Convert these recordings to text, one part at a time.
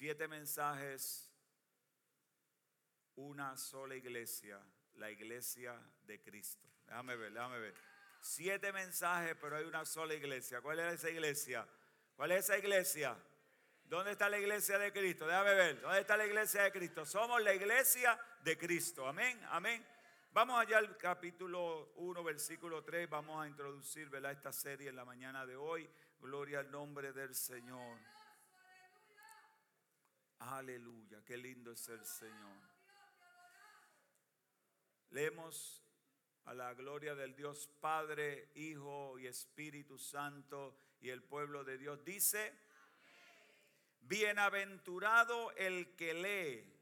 Siete mensajes, una sola iglesia, la iglesia de Cristo. Déjame ver, déjame ver. Siete mensajes, pero hay una sola iglesia. ¿Cuál es esa iglesia? ¿Cuál es esa iglesia? ¿Dónde está la iglesia de Cristo? Déjame ver. ¿Dónde está la iglesia de Cristo? Somos la iglesia de Cristo. Amén, amén. Vamos allá al capítulo 1, versículo 3. Vamos a introducir esta serie en la mañana de hoy. Gloria al nombre del Señor. Aleluya, qué lindo es el Señor. Leemos a la gloria del Dios Padre, Hijo y Espíritu Santo y el pueblo de Dios. Dice, bienaventurado el que lee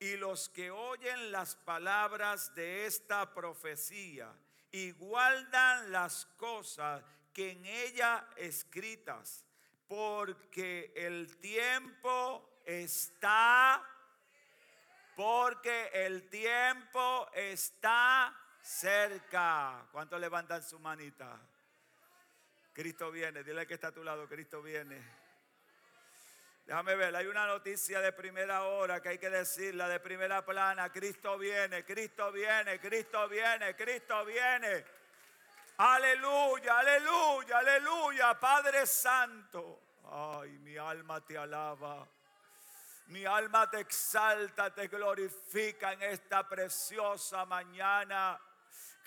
y los que oyen las palabras de esta profecía y guardan las cosas que en ella escritas, porque el tiempo está, porque el tiempo está cerca. ¿Cuántos levantan su manita? Cristo viene, dile que está a tu lado, Cristo viene. Déjame ver, hay una noticia de primera hora que hay que decirla, de primera plana. Cristo viene, Cristo viene, Cristo viene, Cristo viene. Aleluya, aleluya, aleluya, Padre Santo. Ay, mi alma te alaba. Mi alma te exalta, te glorifica en esta preciosa mañana.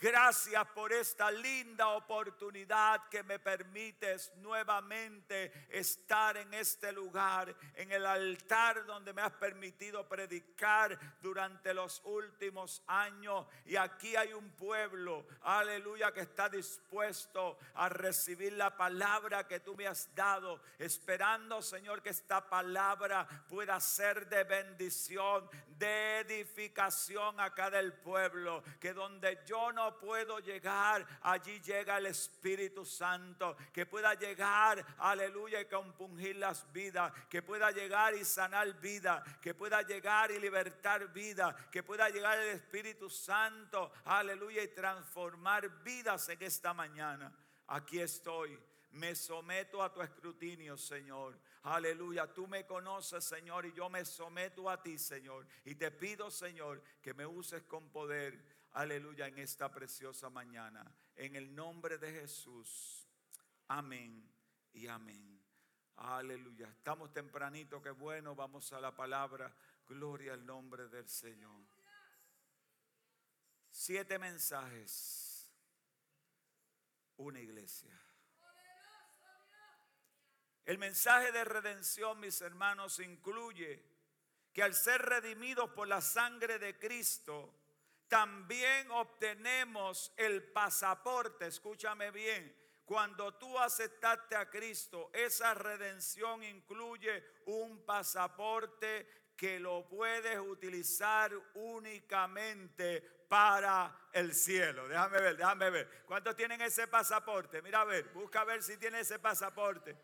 Gracias por esta linda oportunidad que me permites nuevamente estar en este lugar, en el altar donde me has permitido predicar durante los últimos años. Y aquí hay un pueblo, aleluya, que está dispuesto a recibir la palabra que tú me has dado, esperando, Señor, que esta palabra pueda ser de bendición, de edificación a cada el pueblo, que donde yo no puedo llegar, allí llega el Espíritu Santo, que pueda llegar, aleluya, y compungir las vidas, que pueda llegar y sanar vida, que pueda llegar y libertar vida, que pueda llegar el Espíritu Santo, aleluya, y transformar vidas en esta mañana. Aquí estoy me someto a tu escrutinio, Señor. Aleluya, tú me conoces, Señor, y yo me someto a ti, Señor. Y te pido, Señor, que me uses con poder aleluya, en esta preciosa mañana. En el nombre de Jesús. Amén y amén. Aleluya. Estamos tempranito, qué bueno. Vamos a la palabra. Gloria al nombre del Señor. Siete mensajes. Una iglesia. El mensaje de redención, mis hermanos, incluye que al ser redimidos por la sangre de Cristo, también obtenemos el pasaporte, escúchame bien, cuando tú aceptaste a Cristo, esa redención incluye un pasaporte que lo puedes utilizar únicamente para el cielo. Déjame ver, déjame ver. ¿Cuántos tienen ese pasaporte? Mira a ver, busca a ver si tiene ese pasaporte.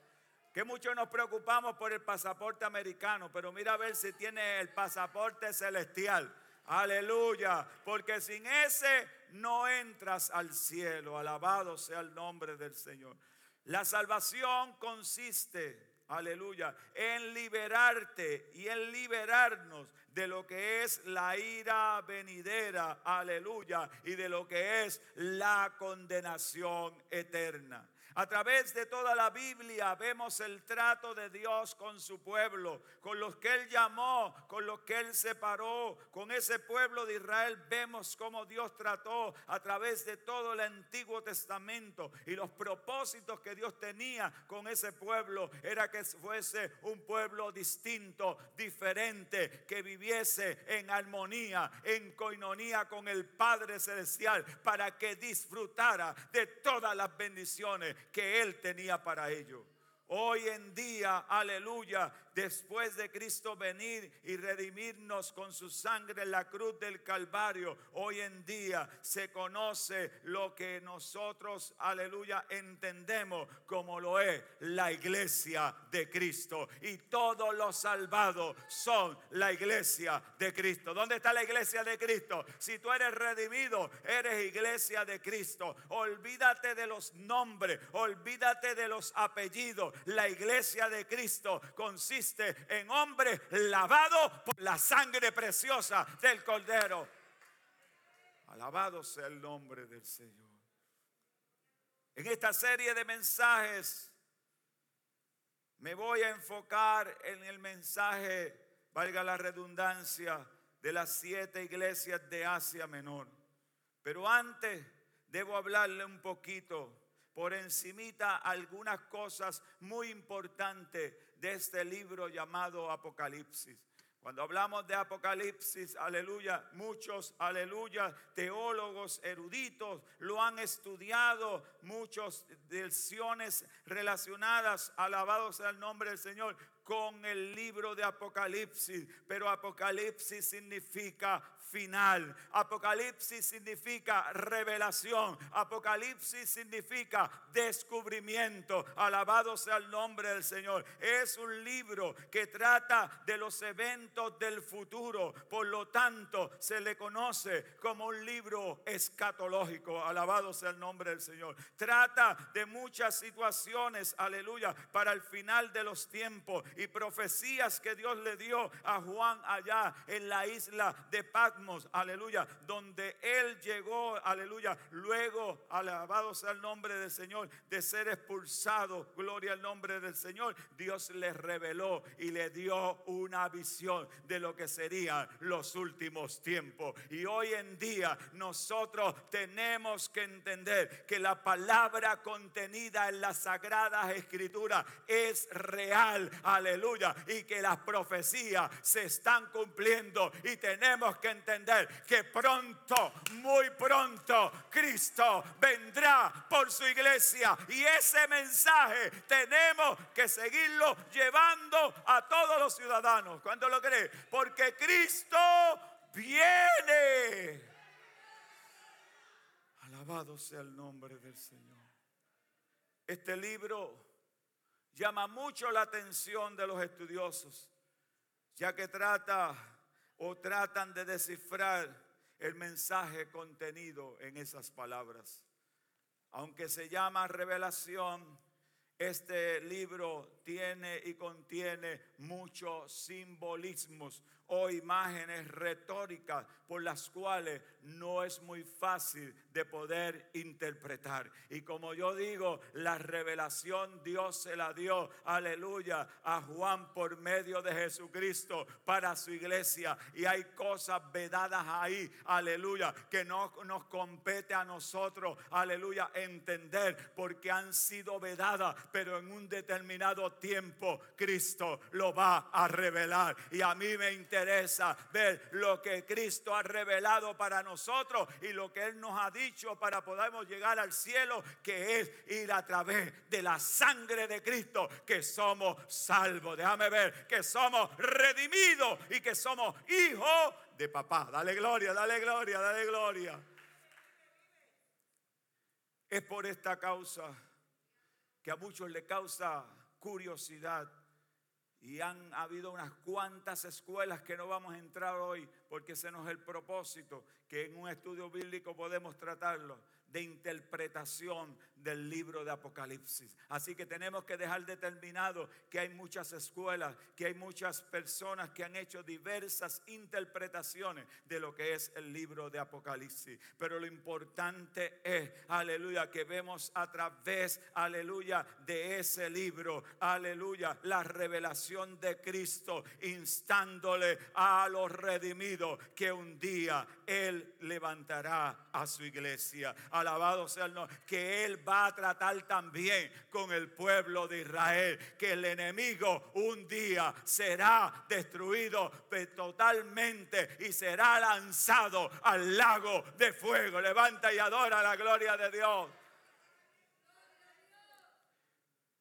Que muchos nos preocupamos por el pasaporte americano, pero mira a ver si tiene el pasaporte celestial. Aleluya. Porque sin ese no entras al cielo. Alabado sea el nombre del Señor. La salvación consiste, aleluya, en liberarte y en liberarnos de lo que es la ira venidera, aleluya, y de lo que es la condenación eterna. A través de toda la Biblia vemos el trato de Dios con su pueblo, con los que Él llamó, con los que Él separó. Con ese pueblo de Israel vemos cómo Dios trató a través de todo el Antiguo Testamento y los propósitos que Dios tenía con ese pueblo era que fuese un pueblo distinto, diferente, que viviese en armonía, en coinonía con el Padre Celestial, para que disfrutara de todas las bendiciones que Él tenía para ellos. Hoy en día, aleluya, después de Cristo venir y redimirnos con su sangre en la cruz del Calvario, hoy en día se conoce lo que nosotros, aleluya, entendemos como lo es la iglesia de Cristo. Y todos los salvados son la iglesia de Cristo. ¿Dónde está la iglesia de Cristo? Si tú eres redimido, eres iglesia de Cristo. Olvídate de los nombres, olvídate de los apellidos. La iglesia de Cristo consiste en hombre lavado por la sangre preciosa del Cordero. Alabado sea el nombre del Señor. En esta serie de mensajes me voy a enfocar en el mensaje, valga la redundancia, de las siete iglesias de Asia Menor. Pero antes debo hablarle un poquito por encimita algunas cosas muy importantes de este libro llamado Apocalipsis. Cuando hablamos de Apocalipsis, aleluya, muchos, aleluya, teólogos eruditos lo han estudiado, muchos versiones relacionadas, alabados al nombre del Señor, con el libro de Apocalipsis. Pero Apocalipsis significa final. Apocalipsis significa revelación. Apocalipsis significa descubrimiento. Alabado sea el nombre del Señor. Es un libro que trata de los eventos del futuro. Por lo tanto, se le conoce como un libro escatológico. Alabado sea el nombre del Señor. Trata de muchas situaciones, aleluya, para el final de los tiempos y profecías que Dios le dio a Juan allá en la isla de Aleluya, donde Él llegó, aleluya, luego, alabado sea el nombre del Señor, de ser expulsado, gloria al nombre del Señor, Dios le reveló y le dio una visión de lo que serían los últimos tiempos. Y hoy en día nosotros tenemos que entender que la palabra contenida en las sagradas escrituras es real, aleluya, y que las profecías se están cumpliendo y tenemos que entender entender que pronto, muy pronto, Cristo vendrá por su iglesia. Y ese mensaje tenemos que seguirlo llevando a todos los ciudadanos. ¿Cuánto lo cree? Porque Cristo viene. Alabado sea el nombre del Señor. Este libro llama mucho la atención de los estudiosos, ya que trata o tratan de descifrar el mensaje contenido en esas palabras. Aunque se llama revelación, este libro tiene y contiene muchos simbolismos o imágenes retóricas por las cuales no es muy fácil de poder interpretar. Y como yo digo, la revelación Dios se la dio, aleluya, a Juan por medio de Jesucristo para su iglesia. Y hay cosas vedadas ahí, aleluya, que no nos compete a nosotros, aleluya, entender porque han sido vedadas, pero en un determinado tiempo Cristo lo va a revelar. Y a mí me interesa ver lo que Cristo ha revelado para nosotros y lo que Él nos ha dicho para poder llegar al cielo, que es ir a través de la sangre de Cristo, que somos salvos. Déjame ver que somos redimidos y que somos hijos de papá. Dale gloria, dale gloria, dale gloria. Es por esta causa que a muchos le causa curiosidad y han habido unas cuantas escuelas que no vamos a entrar hoy porque ese no es el propósito, que en un estudio bíblico podemos tratarlo de interpretación del libro de Apocalipsis. Así que tenemos que dejar determinado que hay muchas escuelas, que hay muchas personas que han hecho diversas interpretaciones de lo que es el libro de Apocalipsis. Pero lo importante es, aleluya, que vemos a través, aleluya, de ese libro, aleluya, la revelación de Cristo, instándole a los redimidos que un día Él levantará a su iglesia. Alabado sea el nombre. Que Él va a tratar también con el pueblo de Israel. Que el enemigo un día será destruido totalmente y será lanzado al lago de fuego. Levanta y adora la gloria de Dios.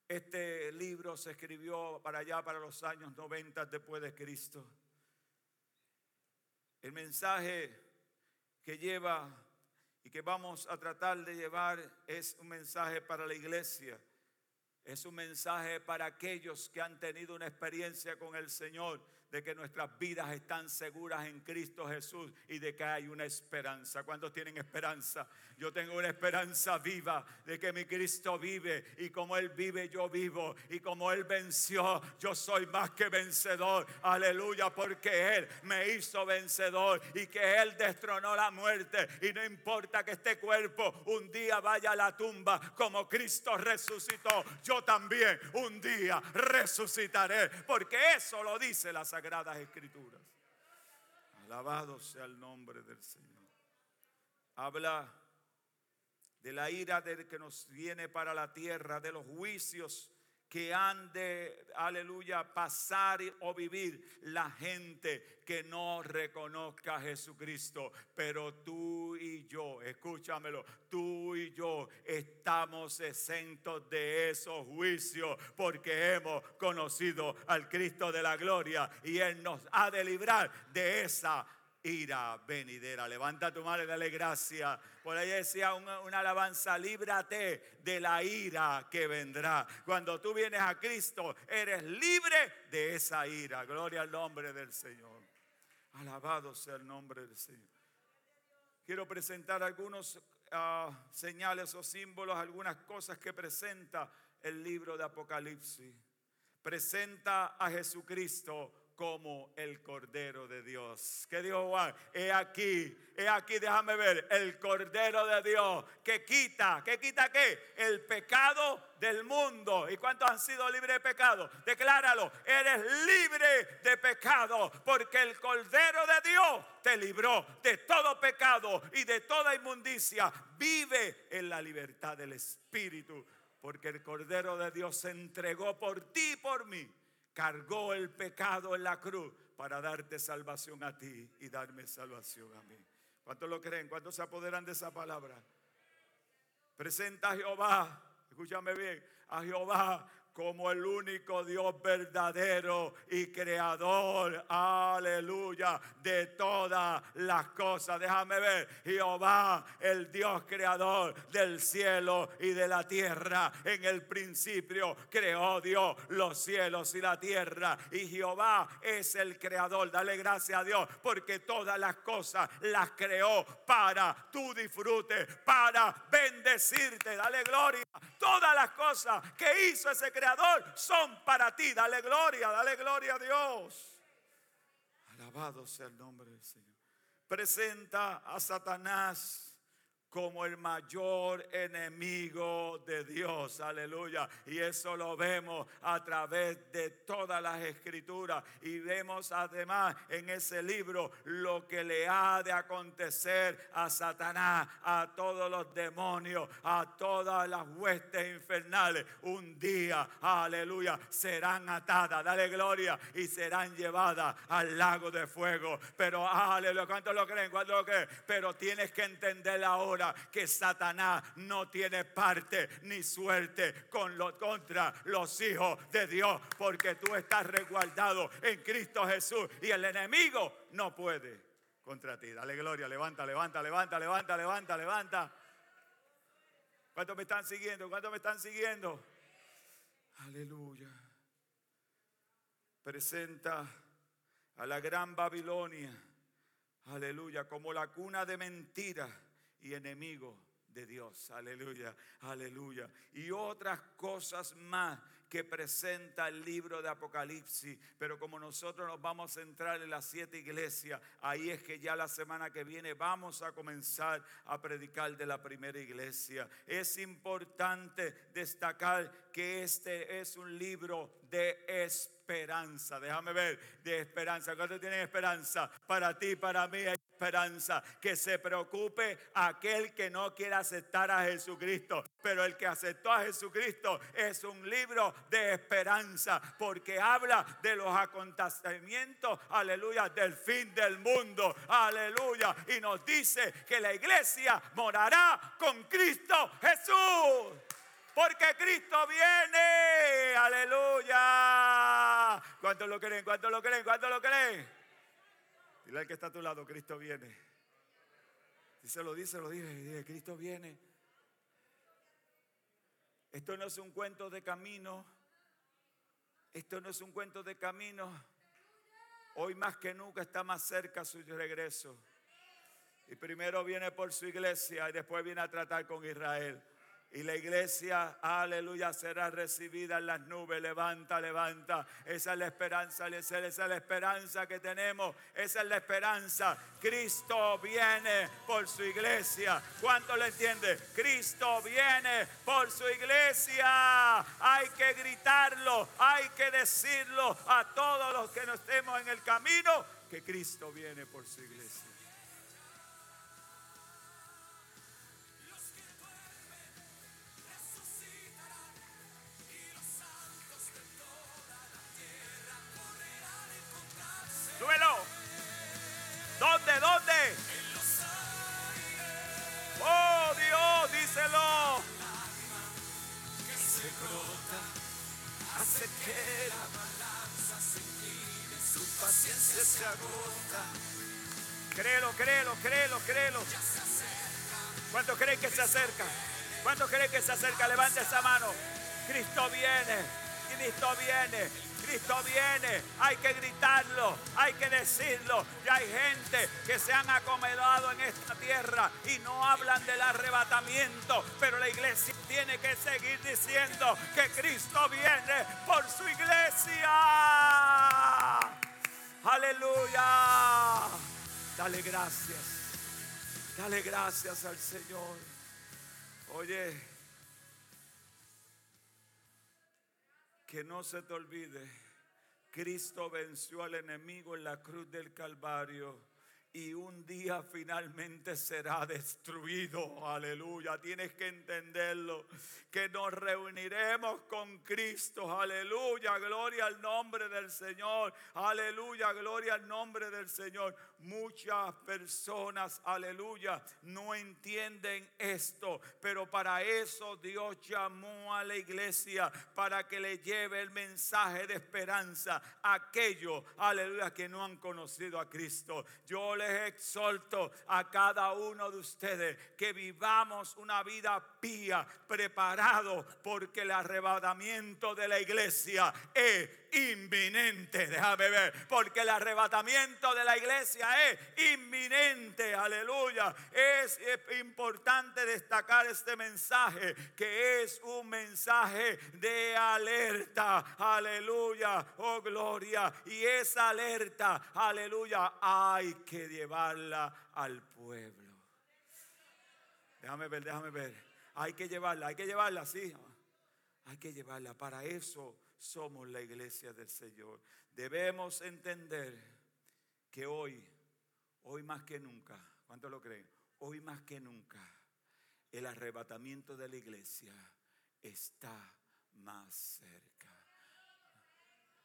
Este libro se escribió para allá, para los años 90 después de Cristo. El mensaje que lleva y que vamos a tratar de llevar es un mensaje para la iglesia. Es un mensaje para aquellos que han tenido una experiencia con el Señor de que nuestras vidas están seguras en Cristo Jesús y de que hay una esperanza. ¿Cuántos tienen esperanza? Yo tengo una esperanza viva de que mi Cristo vive y como Él vive yo vivo y como Él venció yo soy más que vencedor. Aleluya, porque Él me hizo vencedor y que Él destronó la muerte y no importa que este cuerpo un día vaya a la tumba como Cristo resucitó, yo también un día resucitaré porque eso lo dice la Sagradas Escrituras. Alabado sea el nombre del Señor. Habla de la ira del que nos viene para la tierra, de los juicios que han de, aleluya, pasar o vivir la gente que no reconozca a Jesucristo. Pero tú y yo, escúchamelo, tú y yo estamos exentos de esos juicios porque hemos conocido al Cristo de la gloria y Él nos ha de librar de esa ira venidera. Levanta tu mano y dale gracias. Por ahí decía una, alabanza, líbrate de la ira que vendrá. Cuando tú vienes a Cristo, eres libre de esa ira. Gloria al nombre del Señor. Alabado sea el nombre del Señor. Quiero presentar algunos uh, señales o símbolos, algunas cosas que presenta el libro de Apocalipsis. Presenta a Jesucristo como el Cordero de Dios. ¿Qué dijo Juan? He aquí, he aquí, déjame ver, el Cordero de Dios que quita, ¿qué quita qué? El pecado del mundo. ¿Y cuántos han sido libres de pecado? Decláralo, eres libre de pecado porque el Cordero de Dios te libró de todo pecado y de toda inmundicia. Vive en la libertad del Espíritu porque el Cordero de Dios se entregó por ti y por mí cargó el pecado en la cruz para darte salvación a ti y darme salvación a mí. ¿Cuántos lo creen? ¿Cuántos se apoderan de esa palabra? Presenta a Jehová, escúchame bien, a Jehová como el único Dios verdadero y creador, aleluya, de todas las cosas. Déjame ver, Jehová, el Dios creador del cielo y de la tierra. En el principio creó Dios los cielos y la tierra. Y Jehová es el creador. Dale gracias a Dios porque todas las cosas las creó para tu disfrute, para bendecirte. Dale gloria. Todas las cosas que hizo ese creador son para ti. Dale gloria, dale gloria a Dios. Alabado sea el nombre del Señor. Presenta a Satanás como el mayor enemigo de Dios. Aleluya. Y eso lo vemos a través de todas las escrituras. Y vemos además en ese libro lo que le ha de acontecer a Satanás, a todos los demonios, a todas las huestes infernales. Un día, aleluya, serán atadas. Dale gloria. Y serán llevadas al lago de fuego. Pero, aleluya, ¿cuántos lo creen? ¿Cuántos lo creen? Pero tienes que entender ahora que Satanás no tiene parte ni suerte contra los hijos de Dios, porque tú estás resguardado en Cristo Jesús y el enemigo no puede contra ti. Dale gloria, levanta, levanta, levanta, levanta, levanta, levanta. ¿Cuántos me están siguiendo? ¿Cuántos me están siguiendo? Aleluya. Presenta a la gran Babilonia, aleluya, como la cuna de mentiras y enemigo de Dios. Aleluya, aleluya. Y otras cosas más que presenta el libro de Apocalipsis. Pero como nosotros nos vamos a centrar en las siete iglesias, ahí es que ya la semana que viene vamos a comenzar a predicar de la primera iglesia. Es importante destacar que este es un libro de esperanza. Déjame ver, de esperanza. ¿Cuántos tienen esperanza? Para ti, para mí esperanza. Que se preocupe aquel que no quiere aceptar a Jesucristo. Pero el que aceptó a Jesucristo es un libro de esperanza. Porque habla de los acontecimientos, aleluya, del fin del mundo. Aleluya. Y nos dice que la iglesia morará con Cristo Jesús. Porque Cristo viene. Aleluya. ¿Cuántos lo creen? ¿Cuántos lo creen? ¿Cuántos lo creen? Dile al que está a tu lado, Cristo viene. Dice, lo dice, lo dice, dice, Cristo viene. Esto no es un cuento de camino. Esto no es un cuento de camino. Hoy más que nunca está más cerca su regreso. Y primero viene por su iglesia y después viene a tratar con Israel. Y la iglesia, aleluya, será recibida en las nubes. Levanta, levanta. Esa es la esperanza, esa es la esperanza que tenemos. Esa es la esperanza. Cristo viene por su iglesia. ¿Cuánto le entiende? Cristo viene por su iglesia. Hay que gritarlo, hay que decirlo a todos los que no estemos en el camino que Cristo viene por su iglesia. Oh Dios, díselo. Se brota, hace que la balanza se incline, su paciencia se agota. Créelo, créelo, créelo, créelo. ¿Cuánto creen que se acerca? ¿Cuánto creen que se acerca? Levante esa mano. Cristo viene. Cristo viene. Cristo viene, hay que gritarlo, hay que decirlo. Y hay gente que se han acomodado en esta tierra y no hablan del arrebatamiento, pero la iglesia tiene que seguir diciendo que Cristo viene por su iglesia. Aleluya. Dale gracias. Dale gracias al Señor. Oye. Que no se te olvide, Cristo venció al enemigo en la cruz del Calvario y un día finalmente será destruido. Aleluya. Tienes que entenderlo. Que nos reuniremos con Cristo. Aleluya. Gloria al nombre del Señor. Aleluya. Gloria al nombre del Señor. Muchas personas, aleluya, no entienden esto. Pero para eso Dios llamó a la iglesia. Para que le lleve el mensaje de esperanza a aquellos, aleluya, que no han conocido a Cristo. Yo le exhorto a cada uno de ustedes que vivamos una vida pía, preparado, porque el arrebatamiento de la iglesia es inminente. Déjame ver, porque el arrebatamiento de la iglesia es inminente. Aleluya. Es, importante destacar este mensaje, que es un mensaje de alerta. Aleluya. Oh, gloria. Y esa alerta, aleluya, hay que llevarla al pueblo. Déjame ver, déjame ver. Hay que llevarla, hay que llevarla, sí. Hay que llevarla. Para eso somos la iglesia del Señor. Debemos entender que hoy, hoy más que nunca, ¿cuánto lo creen? Hoy más que nunca, el arrebatamiento de la iglesia está más cerca.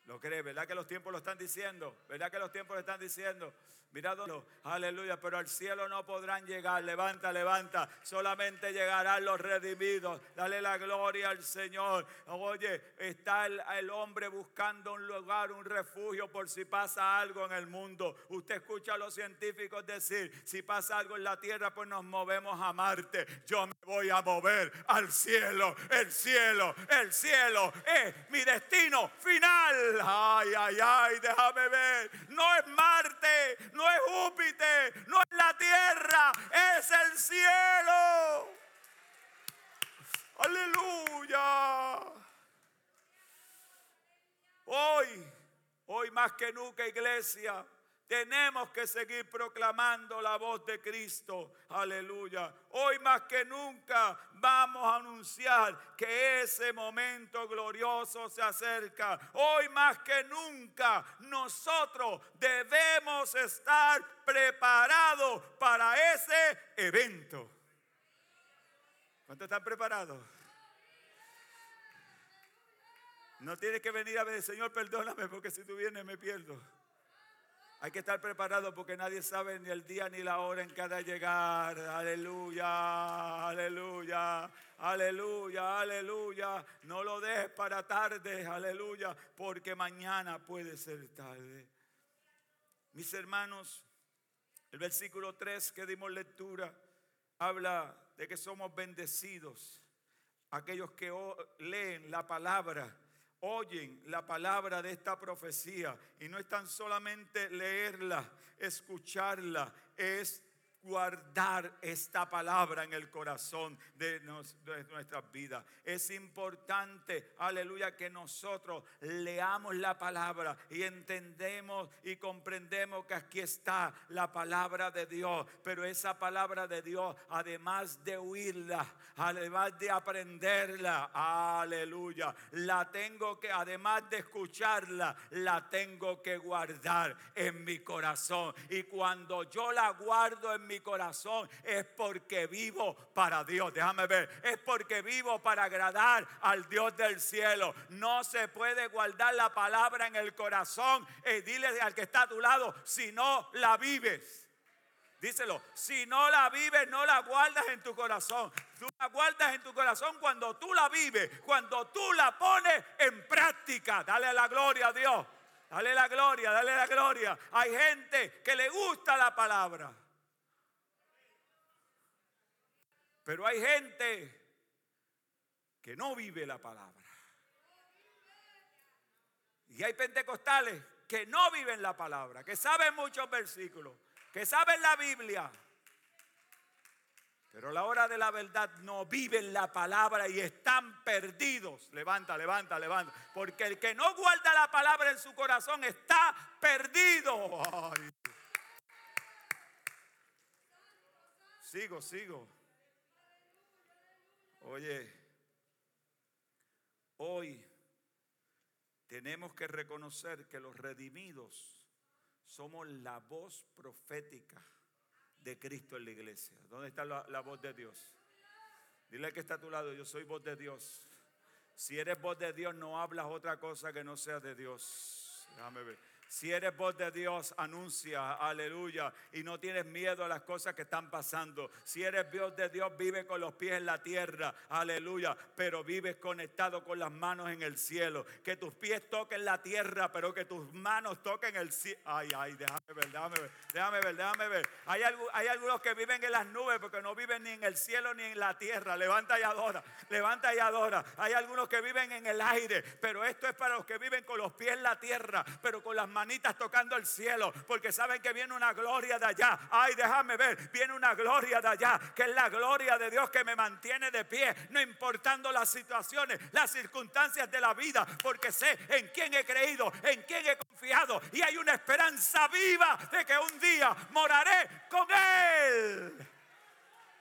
¿Lo cree? ¿Verdad que los tiempos lo están diciendo? ¿Verdad que los tiempos lo están diciendo? Mirad, aleluya, pero al cielo no podrán llegar. Levanta, levanta. Solamente llegarán los redimidos. Dale la gloria al Señor. Oye, está el, el, hombre buscando un lugar, un refugio por si pasa algo en el mundo. Usted escucha a los científicos decir, si pasa algo en la tierra, pues nos movemos a Marte. Yo me voy a mover al cielo. El cielo, el cielo es mi destino final. Ay, ay, ay, déjame ver. No es Marte, no es Júpiter, no es la tierra, es el cielo. Aleluya. Hoy, hoy más que nunca, iglesia, tenemos que seguir proclamando la voz de Cristo. Aleluya. Hoy más que nunca vamos a anunciar que ese momento glorioso se acerca. Hoy más que nunca nosotros debemos estar preparados para ese evento. ¿Cuántos están preparados? No tienes que venir a ver, Señor, perdóname, porque si tú vienes me pierdo. Hay que estar preparado porque nadie sabe ni el día ni la hora en cada llegar. Aleluya, aleluya, aleluya, aleluya. No lo dejes para tarde, aleluya, porque mañana puede ser tarde. Mis hermanos, el versículo 3 que dimos lectura habla de que somos bendecidos aquellos que leen la palabra, oyen la palabra de esta profecía y no es tan solamente leerla, escucharla, es guardar esta palabra en el corazón de, nuestras vidas. Es importante, aleluya, que nosotros leamos la palabra y entendemos y comprendemos que aquí está la palabra de Dios. Pero esa palabra de Dios, además de oírla, además de aprenderla, aleluya, la tengo que, además de escucharla, la tengo que guardar en mi corazón. Y cuando yo la guardo en mi mi corazón es porque vivo para Dios. Déjame ver, es porque vivo para agradar al Dios del cielo. No se puede guardar la palabra en el corazón. Y dile al que está a tu lado, si no la vives. Díselo, si no la vives, no la guardas en tu corazón. Tú la guardas en tu corazón cuando tú la vives, cuando tú la pones en práctica. Dale la gloria a Dios. Dale la gloria, dale la gloria. Hay gente que le gusta la palabra. Pero hay gente que no vive la palabra. Y hay pentecostales que no viven la palabra, que saben muchos versículos, que saben la Biblia. Pero a la hora de la verdad no viven la palabra y están perdidos. Levanta, levanta, levanta. Porque el que no guarda la palabra en su corazón está perdido. Sigo, sigo. Oye, hoy tenemos que reconocer que los redimidos somos la voz profética de Cristo en la iglesia. ¿Dónde está la, voz de Dios? Dile que está a tu lado, yo soy voz de Dios. Si eres voz de Dios, no hablas otra cosa que no sea de Dios. Déjame ver. Si eres voz de Dios, anuncia, aleluya, y no tienes miedo a las cosas que están pasando. Si eres voz de Dios, vive con los pies en la tierra, aleluya, pero vives conectado con las manos en el cielo. Que tus pies toquen la tierra, pero que tus manos toquen el cielo. Ay, ay, déjame ver, déjame ver, déjame ver, déjame ver. Hay, algunos que viven en las nubes porque no viven ni en el cielo ni en la tierra. Levanta y adora, levanta y adora. Hay algunos que viven en el aire, pero esto es para los que viven con los pies en la tierra, pero con las manos manitas tocando el cielo, porque saben que viene una gloria de allá. Ay, déjame ver, viene una gloria de allá, que es la gloria de Dios que me mantiene de pie, no importando las situaciones, las circunstancias de la vida, porque sé en quién he creído, en quién he confiado, y hay una esperanza viva de que un día moraré con Él.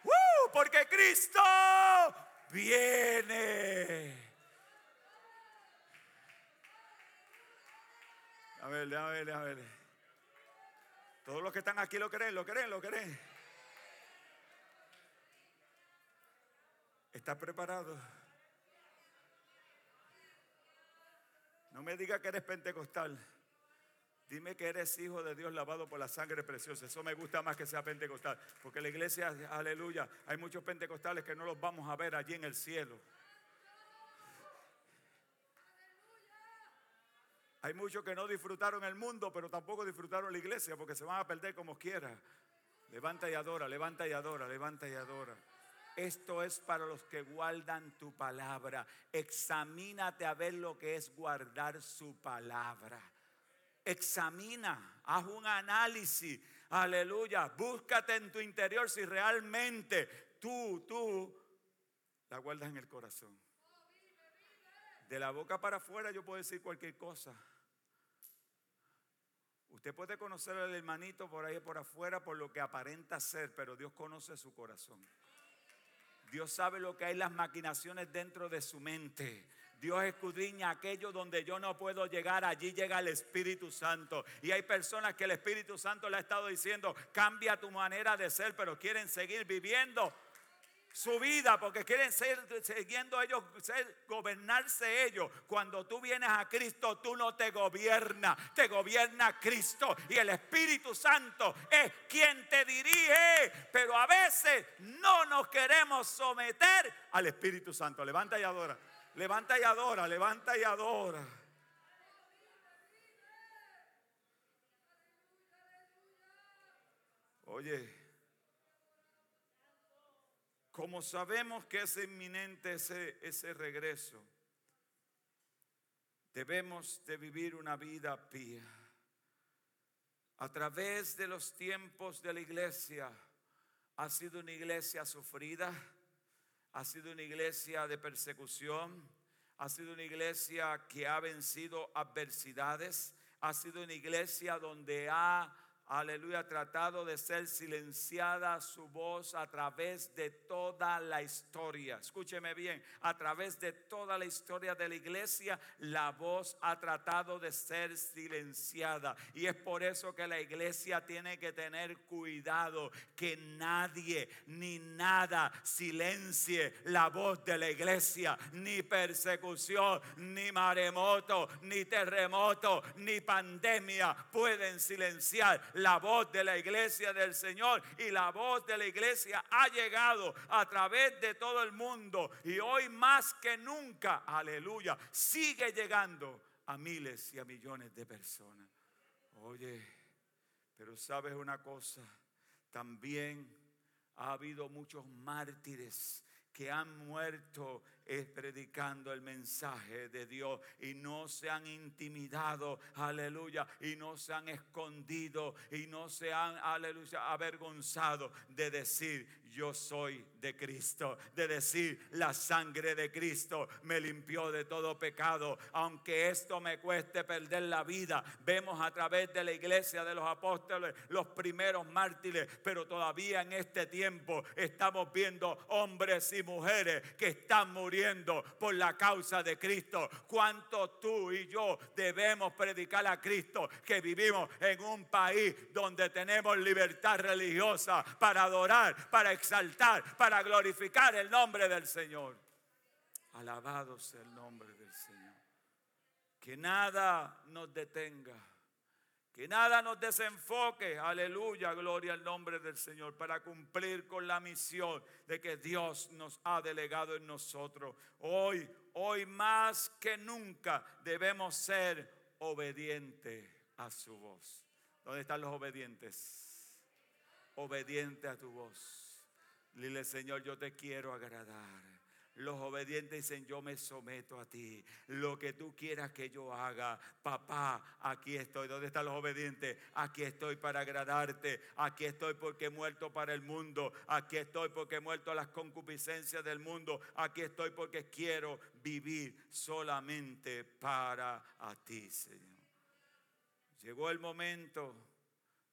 ¡Uh! porque Cristo viene. A ver, a ver, a ver. Todos los que están aquí lo creen, lo creen, lo creen. ¿Estás preparado? No me diga que eres pentecostal. Dime que eres hijo de Dios lavado por la sangre preciosa. Eso me gusta más que sea pentecostal. Porque la iglesia, aleluya, hay muchos pentecostales que no los vamos a ver allí en el cielo. Hay muchos que no disfrutaron el mundo, pero tampoco disfrutaron la iglesia porque se van a perder como quiera. Levanta y adora, levanta y adora, levanta y adora. Esto es para los que guardan tu palabra. Examínate a ver lo que es guardar su palabra. Examina, haz un análisis. Aleluya. Búscate en tu interior si realmente tú, tú la guardas en el corazón. De la boca para afuera yo puedo decir cualquier cosa. Usted puede conocer al hermanito por ahí por afuera por lo que aparenta ser, pero Dios conoce su corazón. Dios sabe lo que hay las maquinaciones dentro de su mente. Dios escudriña aquello donde yo no puedo llegar, allí llega el Espíritu Santo. Y hay personas que el Espíritu Santo le ha estado diciendo, cambia tu manera de ser, pero quieren seguir viviendo su vida porque quieren ser siguiendo ellos, gobernarse ellos. Cuando tú vienes a Cristo, tú no te gobiernas, te gobierna Cristo y el Espíritu Santo es quien te dirige. Pero a veces no nos queremos someter al Espíritu Santo. Levanta y adora, levanta y adora, levanta y adora. Oye. Como sabemos que es inminente ese, ese regreso, debemos de vivir una vida pía. A través de los tiempos de la iglesia, ha sido una iglesia sufrida, ha sido una iglesia de persecución, ha sido una iglesia que ha vencido adversidades, ha sido una iglesia donde ha aleluya, tratado de ser silenciada su voz a través de toda la historia. Escúcheme bien, a través de toda la historia de la iglesia, la voz ha tratado de ser silenciada. Y es por eso que la iglesia tiene que tener cuidado que nadie ni nada silencie la voz de la iglesia, ni persecución, ni maremoto, ni terremoto, ni pandemia pueden silenciar la voz de la iglesia del Señor y la voz de la iglesia ha llegado a través de todo el mundo y hoy más que nunca, aleluya, sigue llegando a miles y a millones de personas. Oye, pero sabes una cosa, también ha habido muchos mártires que han muerto es predicando el mensaje de Dios y no se han intimidado, aleluya, y no se han escondido y no se han, aleluya, avergonzado de decir, yo soy de Cristo, de decir, la sangre de Cristo me limpió de todo pecado, aunque esto me cueste perder la vida. Vemos a través de la iglesia de los apóstoles los primeros mártires, pero todavía en este tiempo estamos viendo hombres y mujeres que están muriendo por la causa de Cristo. Cuánto tú y yo debemos predicar a Cristo que vivimos en un país donde tenemos libertad religiosa para adorar, para exaltar, para glorificar el nombre del Señor. Alabado sea el nombre del Señor. Que nada nos detenga que nada nos desenfoque, aleluya, gloria al nombre del Señor, para cumplir con la misión de que Dios nos ha delegado en nosotros. Hoy, hoy más que nunca debemos ser obedientes a su voz. ¿Dónde están los obedientes? Obediente a tu voz. Dile, Señor, yo te quiero agradar. Los obedientes dicen, yo me someto a ti. Lo que tú quieras que yo haga. Papá, aquí estoy. ¿Dónde están los obedientes? Aquí estoy para agradarte. Aquí estoy porque he muerto para el mundo. Aquí estoy porque he muerto a las concupiscencias del mundo. Aquí estoy porque quiero vivir solamente para a ti, Señor. Llegó el momento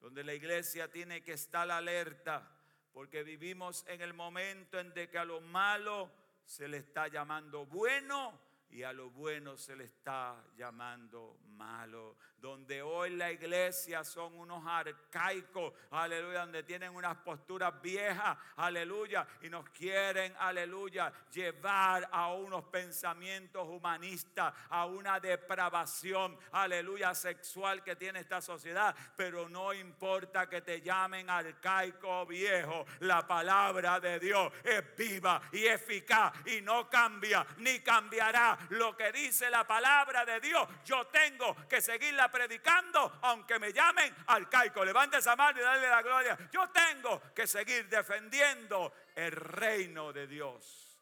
donde la iglesia tiene que estar alerta porque vivimos en el momento en que a lo malo se le está llamando bueno y a lo bueno se le está llamando malo. Donde hoy la iglesia son unos arcaicos, aleluya, donde tienen unas posturas viejas, aleluya, y nos quieren, aleluya, llevar a unos pensamientos humanistas, a una depravación, aleluya, sexual que tiene esta sociedad. Pero no importa que te llamen arcaico o viejo, la palabra de Dios es viva y eficaz y no cambia ni cambiará lo que dice la palabra de Dios. Yo tengo que seguirla predicando, aunque me llamen arcaico. Levante esa mano y dale la gloria. Yo tengo que seguir defendiendo el reino de Dios.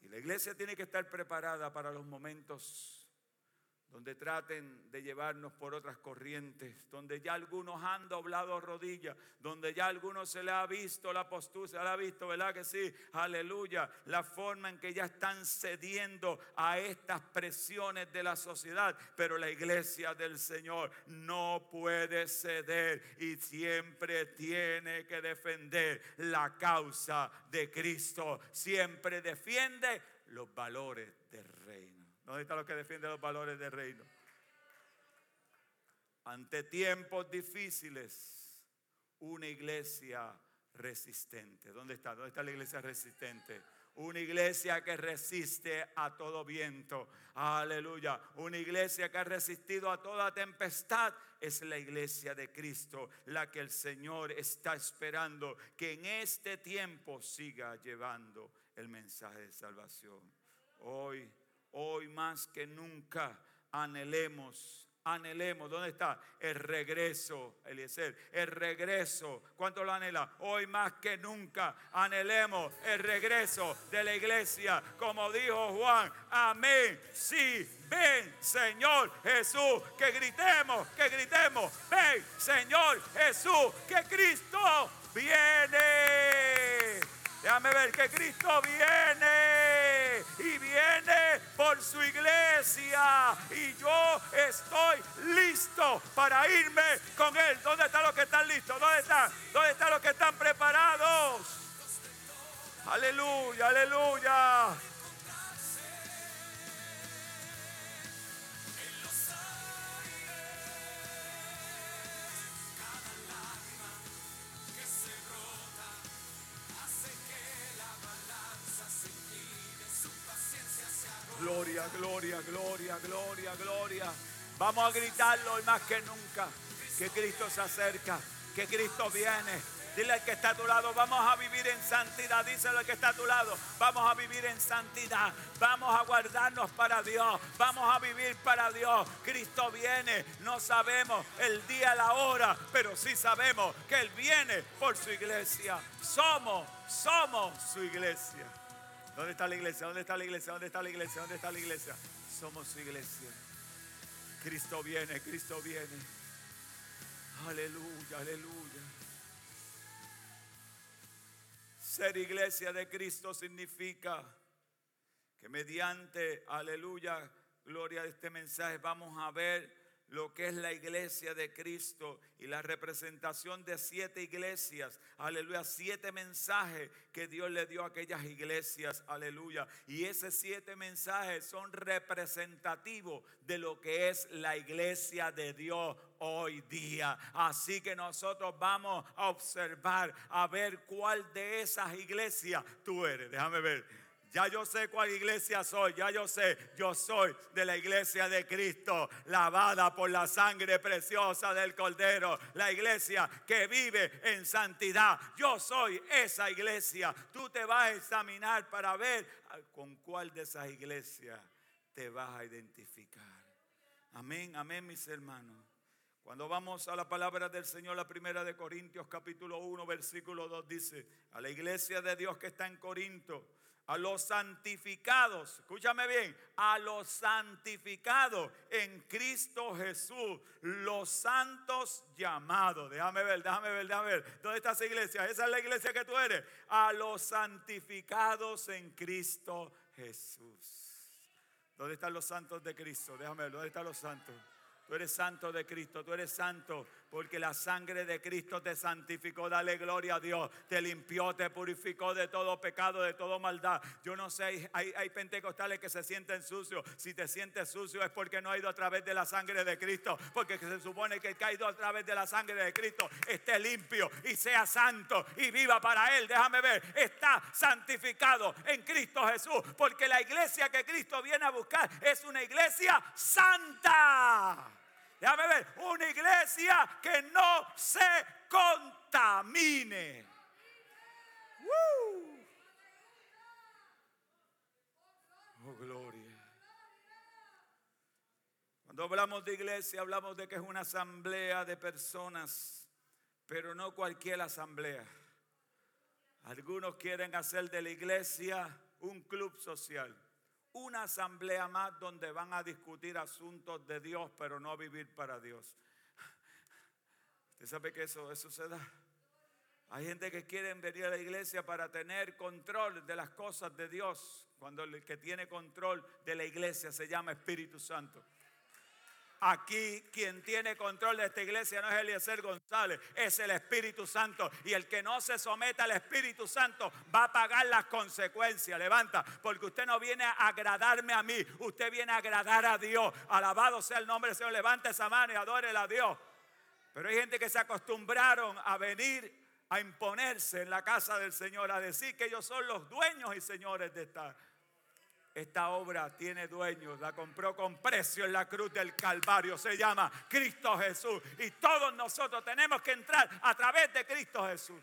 Y la iglesia tiene que estar preparada para los momentos donde traten de llevarnos por otras corrientes, donde ya algunos han doblado rodillas, donde ya algunos se le ha visto la postura, se le ha visto, ¿verdad que sí? Aleluya, la forma en que ya están cediendo a estas presiones de la sociedad, pero la iglesia del Señor no puede ceder y siempre tiene que defender la causa de Cristo, siempre defiende los valores del reino. ¿Dónde está lo que defiende los valores del reino? Ante tiempos difíciles, una iglesia resistente. ¿Dónde está? ¿Dónde está la iglesia resistente? Una iglesia que resiste a todo viento. Aleluya. Una iglesia que ha resistido a toda tempestad es la iglesia de Cristo, la que el Señor está esperando que en este tiempo siga llevando el mensaje de salvación. Hoy Hoy más que nunca anhelemos anhelemos. ¿Dónde está? El regreso, Eliezer. El regreso. ¿Cuánto lo anhela? Hoy más que nunca anhelemos el regreso de la iglesia. Como dijo Juan, amén. Sí, ven Señor Jesús. Que gritemos, que gritemos. Ven Señor Jesús. Que Cristo viene. Déjame ver que Cristo viene y viene por su iglesia. Y yo estoy listo para irme con Él. ¿Dónde están los que están listos? ¿Dónde están? ¿Dónde están los que están preparados? Aleluya, aleluya. Gloria, gloria, gloria. Vamos a gritarlo hoy más que nunca. Que Cristo se acerca, que Cristo viene. Dile al que está a tu lado, vamos a vivir en santidad. Díselo al que está a tu lado, vamos a vivir en santidad. Vamos a guardarnos para Dios. Vamos a vivir para Dios. Cristo viene. No sabemos el día, la hora, pero sí sabemos que Él viene por su iglesia. Somos, somos su iglesia. ¿Dónde está la iglesia? ¿Dónde está la iglesia? ¿Dónde está la iglesia? ¿Dónde está la iglesia? Somos su iglesia. Cristo viene, Cristo viene. Aleluya, aleluya. Ser iglesia de Cristo significa que mediante, aleluya, gloria a este mensaje, vamos a ver lo que es la iglesia de Cristo y la representación de siete iglesias, aleluya, siete mensajes que Dios le dio a aquellas iglesias, aleluya. Y esos siete mensajes son representativos de lo que es la iglesia de Dios hoy día. Así que nosotros vamos a observar, a ver cuál de esas iglesias tú eres. Déjame ver. Ya yo sé cuál iglesia soy, ya yo sé, yo soy de la iglesia de Cristo, lavada por la sangre preciosa del Cordero, la iglesia que vive en santidad. Yo soy esa iglesia. Tú te vas a examinar para ver con cuál de esas iglesias te vas a identificar. Amén, amén, mis hermanos. Cuando vamos a la palabra del Señor, la primera de Corintios capítulo 1, versículo 2 dice, a la iglesia de Dios que está en Corinto, a los santificados, escúchame bien, a los santificados en Cristo Jesús, los santos llamados. Déjame ver, déjame ver, déjame ver. ¿Dónde está esa iglesia? Esa es la iglesia que tú eres. A los santificados en Cristo Jesús. ¿Dónde están los santos de Cristo? Déjame ver, ¿dónde están los santos? Tú eres santo de Cristo, tú eres santo porque la sangre de Cristo te santificó. Dale gloria a Dios. Te limpió, te purificó de todo pecado, de toda maldad. Yo no sé, hay, hay pentecostales que se sienten sucios. Si te sientes sucio es porque no ha ido a través de la sangre de Cristo. Porque se supone que el que ha ido a través de la sangre de Cristo esté limpio y sea santo y viva para Él. Déjame ver, está santificado en Cristo Jesús. Porque la iglesia que Cristo viene a buscar es una iglesia santa. Déjame ver, una iglesia que no se contamine. Oh, gloria. Cuando hablamos de iglesia, hablamos de que es una asamblea de personas, pero no cualquier asamblea. Algunos quieren hacer de la iglesia un club social una asamblea más donde van a discutir asuntos de Dios, pero no vivir para Dios. ¿Usted sabe que eso, eso se da? Hay gente que quiere venir a la iglesia para tener control de las cosas de Dios, cuando el que tiene control de la iglesia se llama Espíritu Santo. Aquí quien tiene control de esta iglesia no es Eliezer González, es el Espíritu Santo. Y el que no se someta al Espíritu Santo va a pagar las consecuencias. Levanta, porque usted no viene a agradarme a mí, usted viene a agradar a Dios. Alabado sea el nombre del Señor. Levante esa mano y adórele a Dios. Pero hay gente que se acostumbraron a venir a imponerse en la casa del Señor, a decir que ellos son los dueños y señores de esta esta obra tiene dueños, la compró con precio en la cruz del Calvario, se llama Cristo Jesús. Y todos nosotros tenemos que entrar a través de Cristo Jesús.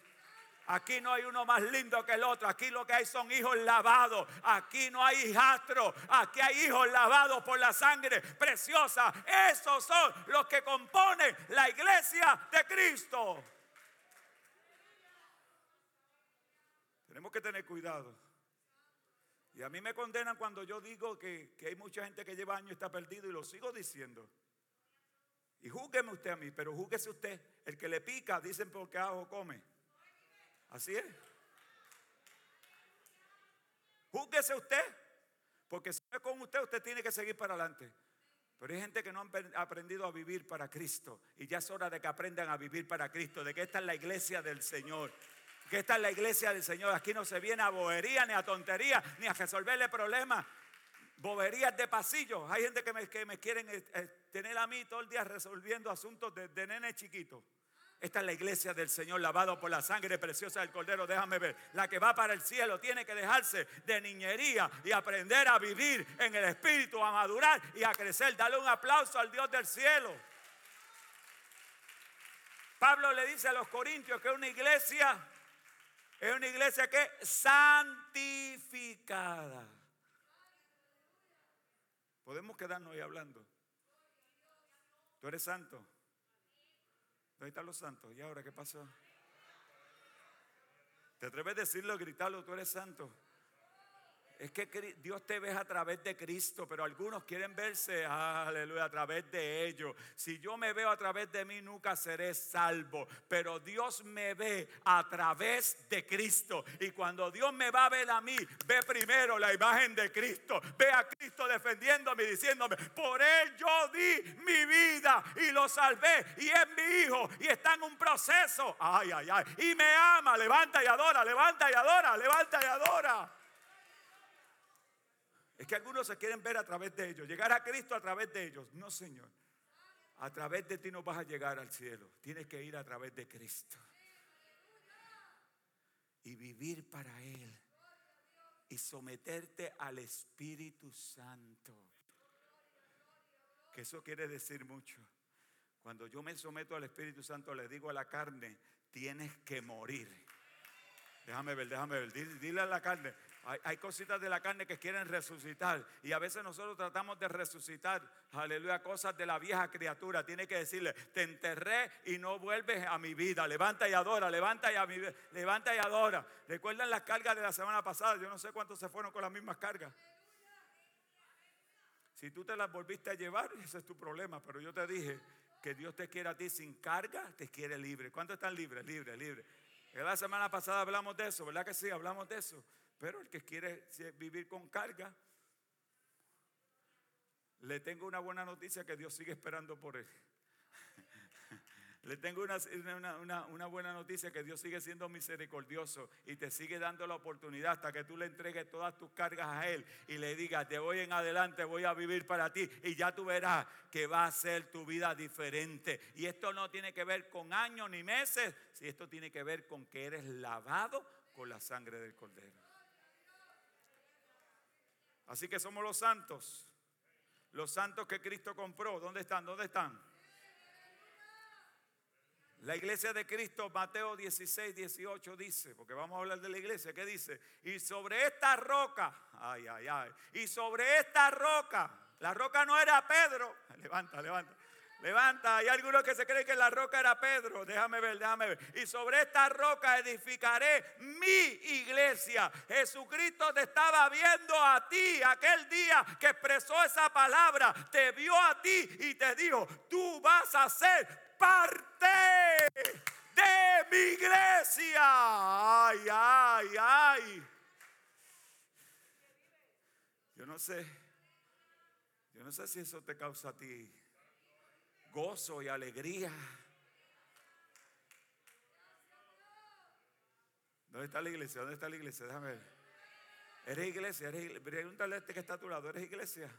Aquí no hay uno más lindo que el otro. Aquí lo que hay son hijos lavados. Aquí no hay hijastro. Aquí hay hijos lavados por la sangre preciosa. Esos son los que componen la iglesia de Cristo. Tenemos que tener cuidado. Y a mí me condenan cuando yo digo que, hay mucha gente que lleva años y está perdido y lo sigo diciendo. Y júgueme usted a mí, pero júguese usted. El que le pica, dicen porque ajo come. Así es. Júguese usted, porque si es con usted, usted tiene que seguir para adelante. Pero hay gente que no ha aprendido a vivir para Cristo. Y ya es hora de que aprendan a vivir para Cristo, de que esta es la iglesia del Señor. Que esta es la iglesia del Señor. Aquí no se viene a bobería, ni a tontería, ni a resolverle problemas. Boberías de pasillo. Hay gente que me, que me quieren eh, eh, tener a mí todo el día resolviendo asuntos de, de nene chiquito. Esta es la iglesia del Señor lavado por la sangre preciosa del Cordero. Déjame ver. La que va para el cielo tiene que dejarse de niñería y aprender a vivir en el Espíritu, a madurar y a crecer. Dale un aplauso al Dios del cielo. Pablo le dice a los corintios que una iglesia es una iglesia que santificada. Podemos quedarnos ahí hablando. Tú eres santo. ¿Dónde están los santos? ¿Y ahora qué pasó? ¿Te atreves a decirlo, gritarlo, tú eres santo? Es que Dios te ve a través de Cristo, pero algunos quieren verse, aleluya, a través de ellos. Si yo me veo a través de mí, nunca seré salvo. Pero Dios me ve a través de Cristo. Y cuando Dios me va a ver a mí, ve primero la imagen de Cristo. Ve a Cristo defendiéndome, diciéndome, por Él yo di mi vida y lo salvé. Y es mi hijo y está en un proceso. Ay, ay, ay. Y me ama. Levanta y adora, levanta y adora, levanta y adora. Es que algunos se quieren ver a través de ellos, llegar a Cristo a través de ellos. No, Señor. A través de ti no vas a llegar al cielo. Tienes que ir a través de Cristo. Y vivir para Él. Y someterte al Espíritu Santo. Que eso quiere decir mucho. Cuando yo me someto al Espíritu Santo, le digo a la carne, tienes que morir. Déjame ver, déjame ver. Dile, a la carne, hay, cositas de la carne que quieren resucitar. Y a veces nosotros tratamos de resucitar, aleluya, cosas de la vieja criatura. Tiene que decirle, te enterré y no vuelves a mi vida. Levanta y adora, levanta y, a mi, levanta y adora. ¿Recuerdan las cargas de la semana pasada? Yo no sé cuántos se fueron con las mismas cargas. Si tú te las volviste a llevar, ese es tu problema. Pero yo te dije que Dios te quiere a ti sin carga, te quiere libre. ¿Cuántos están libres? Libre, libre. La semana pasada hablamos de eso, ¿verdad que sí? Hablamos de eso. Pero el que quiere vivir con carga, le tengo una buena noticia que Dios sigue esperando por él. Le tengo una, una, buena noticia que Dios sigue siendo misericordioso y te sigue dando la oportunidad hasta que tú le entregues todas tus cargas a Él y le digas, de hoy en adelante voy a vivir para ti y ya tú verás que va a ser tu vida diferente. Y esto no tiene que ver con años ni meses, si esto tiene que ver con que eres lavado con la sangre del Cordero. Así que somos los santos. Los santos que Cristo compró. ¿Dónde están? ¿Dónde están? La iglesia de Cristo, Mateo 16, 18 dice, porque vamos a hablar de la iglesia, ¿qué dice? Y sobre esta roca, ay, ay, ay, y sobre esta roca, la roca no era Pedro, levanta, levanta. Levanta, hay algunos que se creen que la roca era Pedro. Déjame ver, déjame ver. Y sobre esta roca edificaré mi iglesia. Jesucristo te estaba viendo a ti aquel día que expresó esa palabra. Te vio a ti y te dijo, tú vas a ser parte de mi iglesia. Ay, ay, ay. Yo no sé. Yo no sé si eso te causa a ti gozo y alegría. ¿Dónde está la iglesia? ¿Dónde está la iglesia? Déjame ver. ¿Eres iglesia? ¿Eres Pregúntale a este que está a tu lado. ¿Eres iglesia?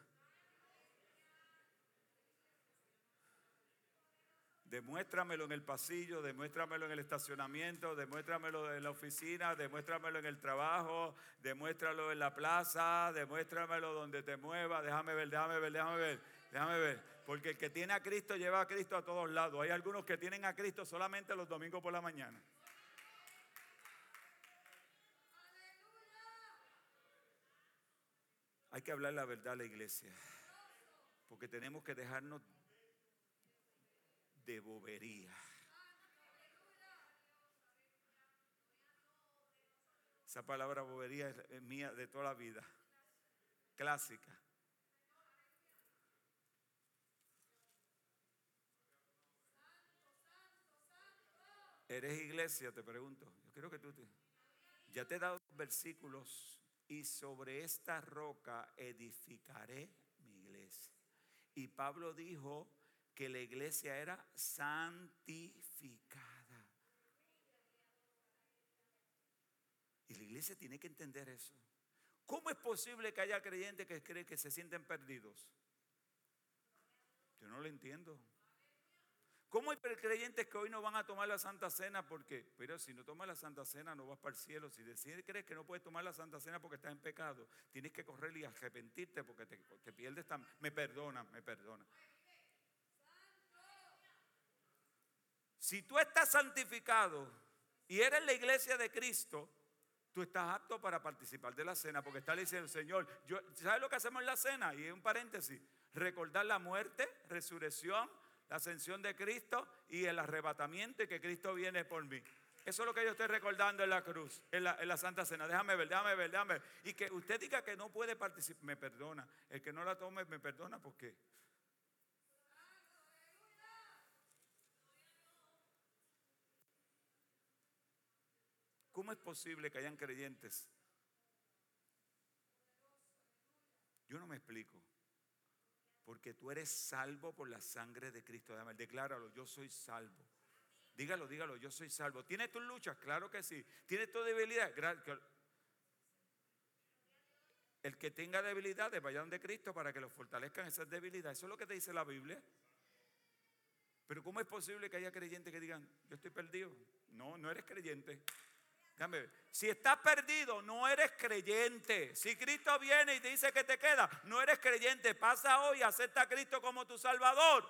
Demuéstramelo en el pasillo, demuéstramelo en el estacionamiento, demuéstramelo en la oficina, demuéstramelo en el trabajo, demuéstralo en la plaza, demuéstramelo donde te muevas. Déjame ver, déjame ver, déjame ver, déjame ver. Porque el que tiene a Cristo lleva a Cristo a todos lados. Hay algunos que tienen a Cristo solamente los domingos por la mañana. Hay que hablar la verdad a la iglesia. Porque tenemos que dejarnos de bobería. Esa palabra bobería es mía de toda la vida. Clásica. ¿Eres iglesia? Te pregunto. Yo quiero que tú te... Ya te he dado versículos y sobre esta roca edificaré mi iglesia. Y Pablo dijo que la iglesia era santificada. Y la iglesia tiene que entender eso. ¿Cómo es posible que haya creyentes que creen que se sienten perdidos? Yo no lo entiendo. ¿Cómo hay creyentes que hoy no van a tomar la Santa Cena? Porque, pero si no tomas la Santa Cena no vas para el cielo. Si decides crees que no puedes tomar la Santa Cena porque estás en pecado, tienes que correr y arrepentirte porque te, pierdes. Tan, me perdona, me perdona. Si tú estás santificado y eres la iglesia de Cristo, tú estás apto para participar de la cena porque está diciendo, Señor, ¿sabes lo que hacemos en la cena? Y un paréntesis, recordar la muerte, resurrección la ascensión de Cristo y el arrebatamiento y que Cristo viene por mí. Eso es lo que yo estoy recordando en la cruz, en la, Santa Cena. Déjame ver, déjame ver, déjame ver. Y que usted diga que no puede participar, me perdona. El que no la tome, me perdona porque... ¿Cómo es posible que hayan creyentes? Yo no me explico. Porque tú eres salvo por la sangre de Cristo. Decláralo, yo soy salvo. Dígalo, dígalo, yo soy salvo. ¿Tienes tus luchas? Claro que sí. ¿Tienes tu debilidad? El que tenga debilidades vaya donde Cristo para que lo fortalezcan esas debilidades. Eso es lo que te dice la Biblia. Pero ¿cómo es posible que haya creyentes que digan, yo estoy perdido? No, no eres creyente. Si estás perdido, no eres creyente. Si Cristo viene y te dice que te queda, no eres creyente. Pasa hoy, acepta a Cristo como tu Salvador.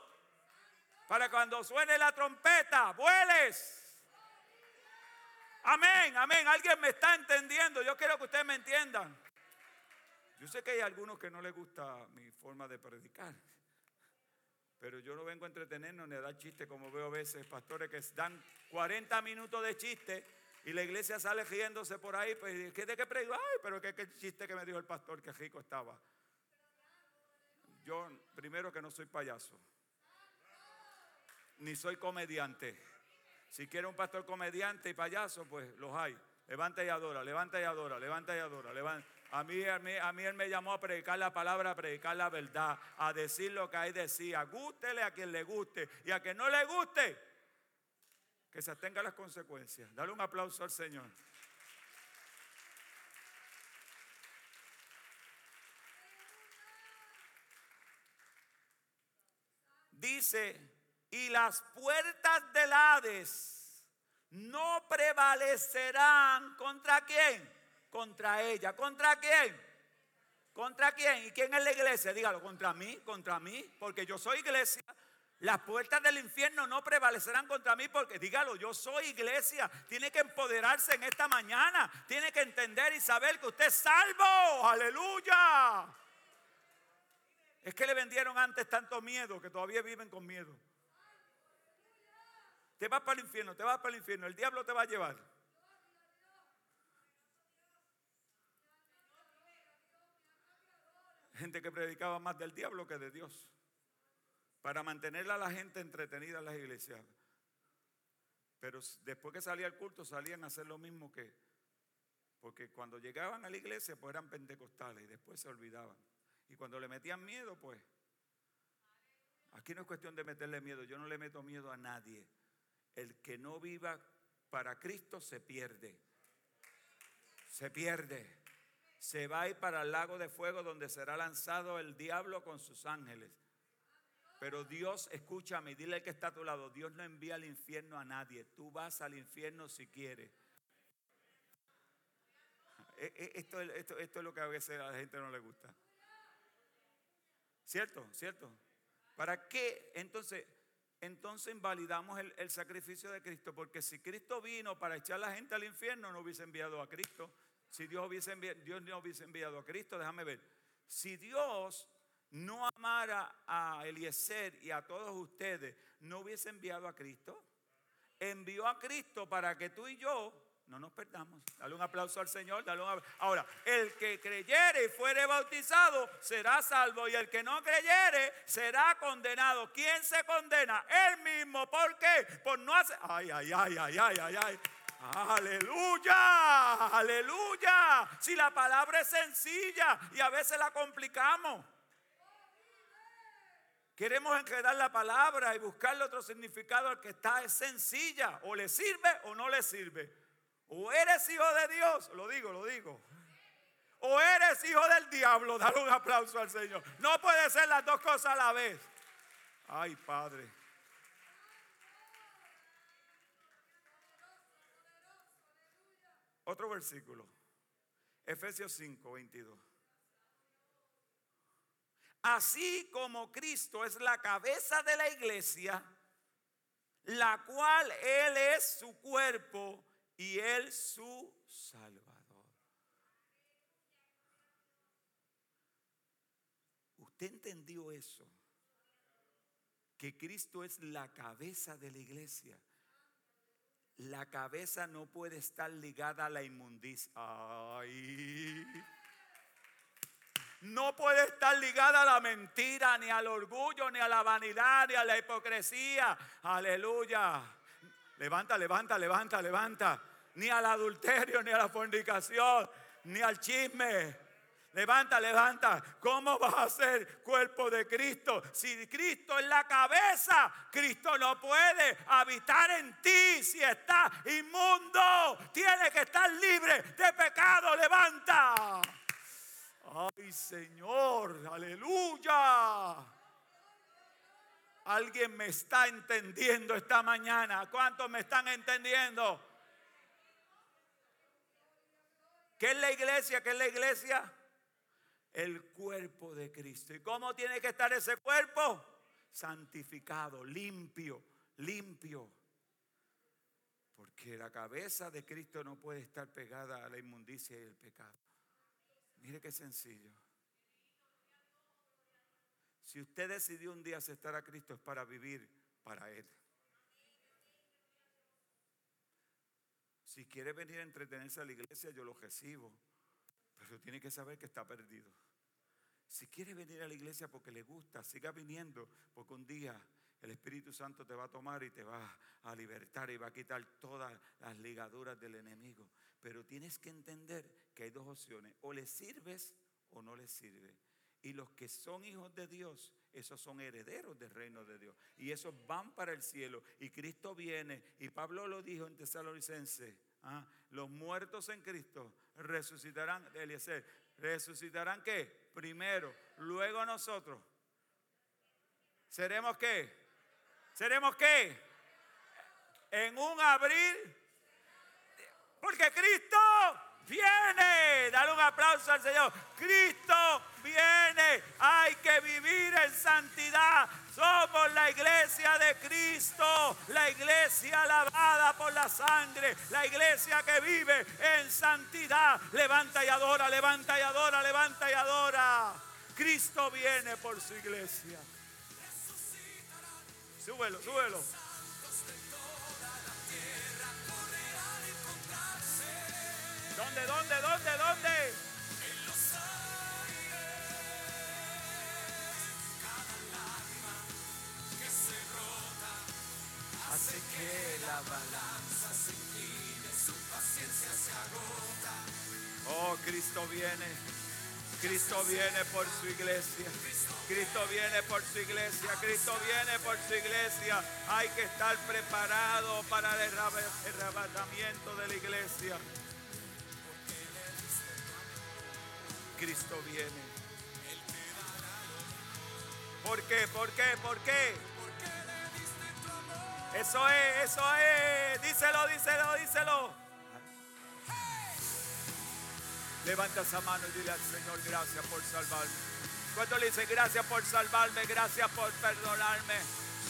Para cuando suene la trompeta, vueles. Amén, amén. Alguien me está entendiendo. Yo quiero que ustedes me entiendan. Yo sé que hay algunos que no les gusta mi forma de predicar. Pero yo no vengo a entretenernos ni a dar chistes como veo a veces pastores que dan 40 minutos de chiste y la iglesia sale riéndose por ahí, pues, ¿qué de qué predico? Ay, pero qué, qué chiste que me dijo el pastor, que rico estaba. Yo, primero que no soy payaso, ni soy comediante. Si quiere un pastor comediante y payaso, pues los hay. Levanta y adora, levanta y adora, levanta y adora. Levanta. A, mí, a, mí, a mí él me llamó a predicar la palabra, a predicar la verdad, a decir lo que hay decía. Gústele a quien le guste y a quien no le guste, que se atenga a las consecuencias. Dale un aplauso al Señor. Dice, y las puertas del Hades no prevalecerán contra quién? Contra ella. ¿Contra quién? ¿Contra quién? ¿Y quién es la iglesia? Dígalo, contra mí, contra mí, porque yo soy iglesia. Las puertas del infierno no prevalecerán contra mí porque, dígalo, yo soy iglesia. Tiene que empoderarse en esta mañana. Tiene que entender y saber que usted es salvo. Aleluya. Es que le vendieron antes tanto miedo que todavía viven con miedo. Te vas para el infierno, te vas para el infierno. El diablo te va a llevar. Gente que predicaba más del diablo que de Dios para mantener a la gente entretenida en las iglesias. Pero después que salía el culto salían a hacer lo mismo que, porque cuando llegaban a la iglesia pues eran pentecostales y después se olvidaban. Y cuando le metían miedo pues, aquí no es cuestión de meterle miedo, yo no le meto miedo a nadie. El que no viva para Cristo se pierde. Se pierde. Se va a ir para el lago de fuego donde será lanzado el diablo con sus ángeles. Pero Dios, escúchame, dile al que está a tu lado, Dios no envía al infierno a nadie. Tú vas al infierno si quieres. E, e, esto, esto, esto, es lo que a veces a la gente no le gusta. ¿Cierto? ¿Cierto? ¿Para qué entonces, entonces invalidamos el, el sacrificio de Cristo? Porque si Cristo vino para echar a la gente al infierno, no hubiese enviado a Cristo. Si Dios, hubiese Dios no hubiese enviado a Cristo, déjame ver. Si Dios no amara a Eliezer y a todos ustedes, ¿no hubiese enviado a Cristo? Envió a Cristo para que tú y yo no nos perdamos. Dale un aplauso al Señor. Dale un Ahora, el que creyere y fuere bautizado será salvo y el que no creyere será condenado. ¿Quién se condena? Él mismo. ¿Por qué? Por no hacer... Ay, ay, ay, ay, ay, ay, ay. Aleluya, aleluya. Si la palabra es sencilla y a veces la complicamos. Queremos enredar la palabra y buscarle otro significado al que está es sencilla. O le sirve o no le sirve. O eres hijo de Dios, lo digo, lo digo. O eres hijo del diablo. Dale un aplauso al Señor. No puede ser las dos cosas a la vez. Ay, Padre. Otro versículo. Efesios 5, 22. Así como Cristo es la cabeza de la iglesia, la cual Él es su cuerpo y Él su Salvador. ¿Usted entendió eso? Que Cristo es la cabeza de la iglesia. La cabeza no puede estar ligada a la inmundicia. No puede estar ligada a la mentira, ni al orgullo, ni a la vanidad, ni a la hipocresía. Aleluya. Levanta, levanta, levanta, levanta. Ni al adulterio, ni a la fornicación, ni al chisme. Levanta, levanta. ¿Cómo vas a ser cuerpo de Cristo? Si Cristo es la cabeza, Cristo no puede habitar en ti si está inmundo. Tiene que estar libre de pecado. Levanta. Ay Señor, aleluya. Alguien me está entendiendo esta mañana. ¿Cuántos me están entendiendo? ¿Qué es la iglesia? ¿Qué es la iglesia? El cuerpo de Cristo. ¿Y cómo tiene que estar ese cuerpo? Santificado, limpio, limpio. Porque la cabeza de Cristo no puede estar pegada a la inmundicia y el pecado. Mire qué sencillo. Si usted decidió un día aceptar a Cristo es para vivir para Él. Si quiere venir a entretenerse a la iglesia, yo lo recibo. Pero tiene que saber que está perdido. Si quiere venir a la iglesia porque le gusta, siga viniendo, porque un día el Espíritu Santo te va a tomar y te va a libertar y va a quitar todas las ligaduras del enemigo. Pero tienes que entender que hay dos opciones. O le sirves o no le sirves. Y los que son hijos de Dios, esos son herederos del reino de Dios. Y esos van para el cielo. Y Cristo viene. Y Pablo lo dijo en Tesalonicense. ¿ah? Los muertos en Cristo resucitarán. Eliezer, ¿resucitarán qué? Primero. Luego nosotros. ¿Seremos qué? ¿Seremos qué? En un abril porque Cristo viene. Dale un aplauso al Señor. Cristo viene. Hay que vivir en santidad. Somos la iglesia de Cristo, la iglesia lavada por la sangre, la iglesia que vive en santidad. Levanta y adora, levanta y adora, levanta y adora. Cristo viene por su iglesia. Súbelo, súbelo. ¿Dónde, dónde, dónde, dónde? En los aires, cada lágrima que se rota hace que la balanza se incline, su paciencia se agota. Oh, Cristo viene. Cristo viene por su iglesia. Cristo viene por su iglesia. Cristo viene por su iglesia. Hay que estar preparado para el arrebatamiento de la iglesia. Cristo viene. ¿Por qué? ¿Por qué? ¿Por qué? Eso es, eso es. Díselo, díselo, díselo. Levanta esa mano y dile al Señor, gracias por salvarme. ¿Cuánto le dice gracias por salvarme? Gracias por perdonarme.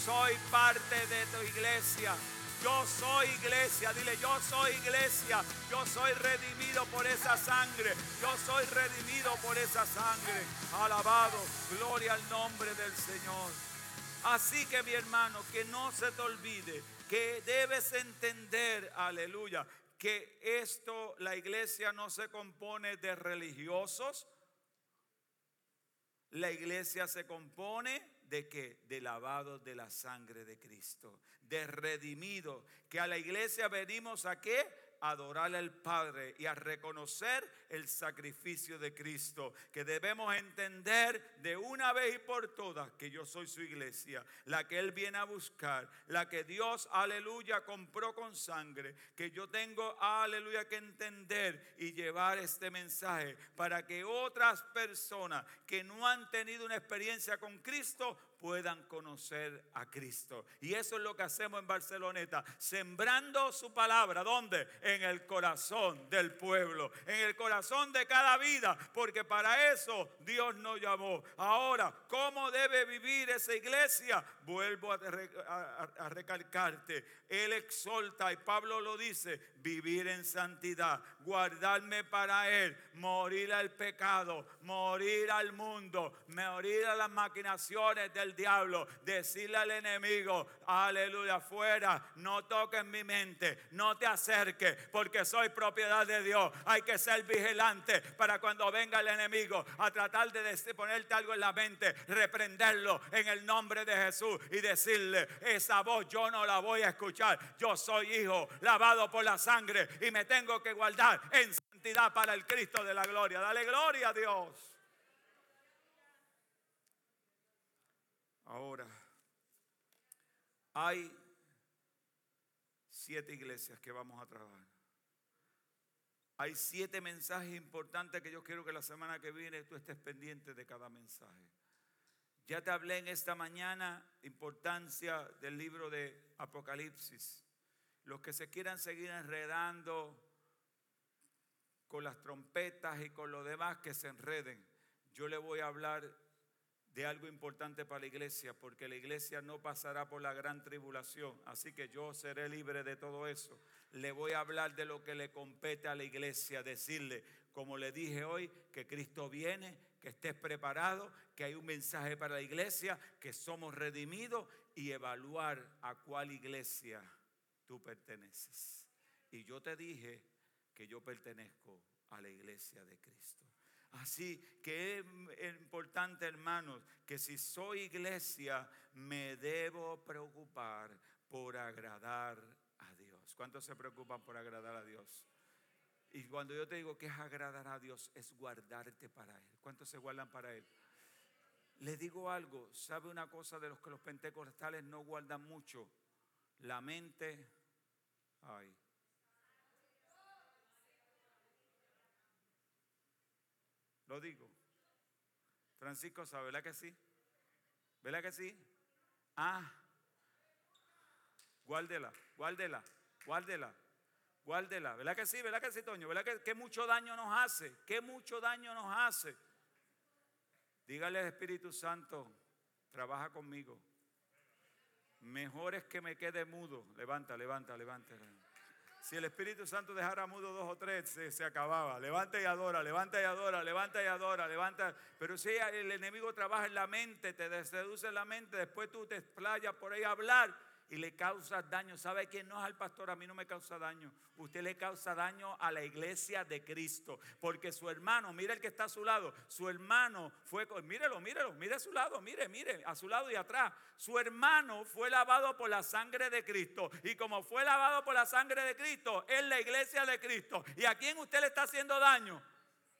Soy parte de tu iglesia. Yo soy iglesia. Dile, yo soy iglesia. Yo soy redimido por esa sangre. Yo soy redimido por esa sangre. Alabado. Gloria al nombre del Señor. Así que mi hermano, que no se te olvide que debes entender, aleluya, que esto, la iglesia no se compone de religiosos. La iglesia se compone de que de lavado de la sangre de Cristo, de redimido, que a la iglesia venimos a qué? Adorar al Padre y a reconocer el sacrificio de Cristo. Que debemos entender de una vez y por todas que yo soy su iglesia, la que Él viene a buscar, la que Dios, aleluya, compró con sangre. Que yo tengo, aleluya, que entender y llevar este mensaje para que otras personas que no han tenido una experiencia con Cristo puedan conocer a Cristo. Y eso es lo que hacemos en Barceloneta, sembrando su palabra. ¿Dónde? En el corazón del pueblo, en el corazón de cada vida, porque para eso Dios nos llamó. Ahora, ¿cómo debe vivir esa iglesia? Vuelvo a, recalcarte. Él exalta, y Pablo lo dice, vivir en santidad, guardarme para Él, morir al pecado, morir al mundo, morir a las maquinaciones del diablo, decirle al enemigo, aleluya, afuera, no toques mi mente, no te acerques, porque soy propiedad de Dios. Hay que ser vigilante para cuando venga el enemigo a tratar de ponerte algo en la mente, reprenderlo en el nombre de Jesús y decirle, esa voz yo no la voy a escuchar. Yo soy hijo, lavado por la sangre y me tengo que guardar en para el Cristo de la gloria. Dale gloria a Dios. Ahora, hay siete iglesias que vamos a trabajar. Hay siete mensajes importantes que yo quiero que la semana que viene tú estés pendiente de cada mensaje. Ya te hablé en esta mañana importancia del libro de Apocalipsis. Los que se quieran seguir enredando con las trompetas y con lo demás, que se enreden. Yo le voy a hablar de algo importante para la iglesia, porque la iglesia no pasará por la gran tribulación, así que yo seré libre de todo eso. Le voy a hablar de lo que le compete a la iglesia, decirle, como le dije hoy, que Cristo viene, que estés preparado, que hay un mensaje para la iglesia, que somos redimidos y evaluar a cuál iglesia tú perteneces. Y yo te dije que yo pertenezco a la iglesia de Cristo. Así que es importante, hermanos, que si soy iglesia, me debo preocupar por agradar a Dios. ¿Cuántos se preocupan por agradar a Dios? Y cuando yo te digo que es agradar a Dios, es guardarte para Él. ¿Cuántos se guardan para Él? Le digo algo, ¿sabe una cosa de los que los pentecostales no guardan mucho? La mente, ay, Lo digo. Francisco sabe, ¿verdad que sí? ¿Verdad que sí? Ah, guárdela, guárdela, guárdela, guárdela. ¿Verdad que sí? ¿Verdad que sí, Toño? ¿Verdad que, mucho daño nos hace? ¿Qué mucho daño nos hace? Dígale al Espíritu Santo, trabaja conmigo. Mejor es que me quede mudo. Levanta, levanta, levanta. Si el Espíritu Santo dejara mudo dos o tres, se, acababa. Levanta y adora, levanta y adora, levanta y adora, levanta. Pero si el enemigo trabaja en la mente, te seduce la mente, después tú te explayas por ahí a hablar y le causas daño. ¿Sabe que no es al pastor? A mí no me causa daño. Usted le causa daño a la iglesia de Cristo. Porque su hermano, mire el que está a su lado, su hermano fue, mírelo, mírelo, mire a su lado, mire, mire, a su lado y atrás. Su hermano fue lavado por la sangre de Cristo. Y como fue lavado por la sangre de Cristo, es la iglesia de Cristo. ¿Y a quién usted le está haciendo daño?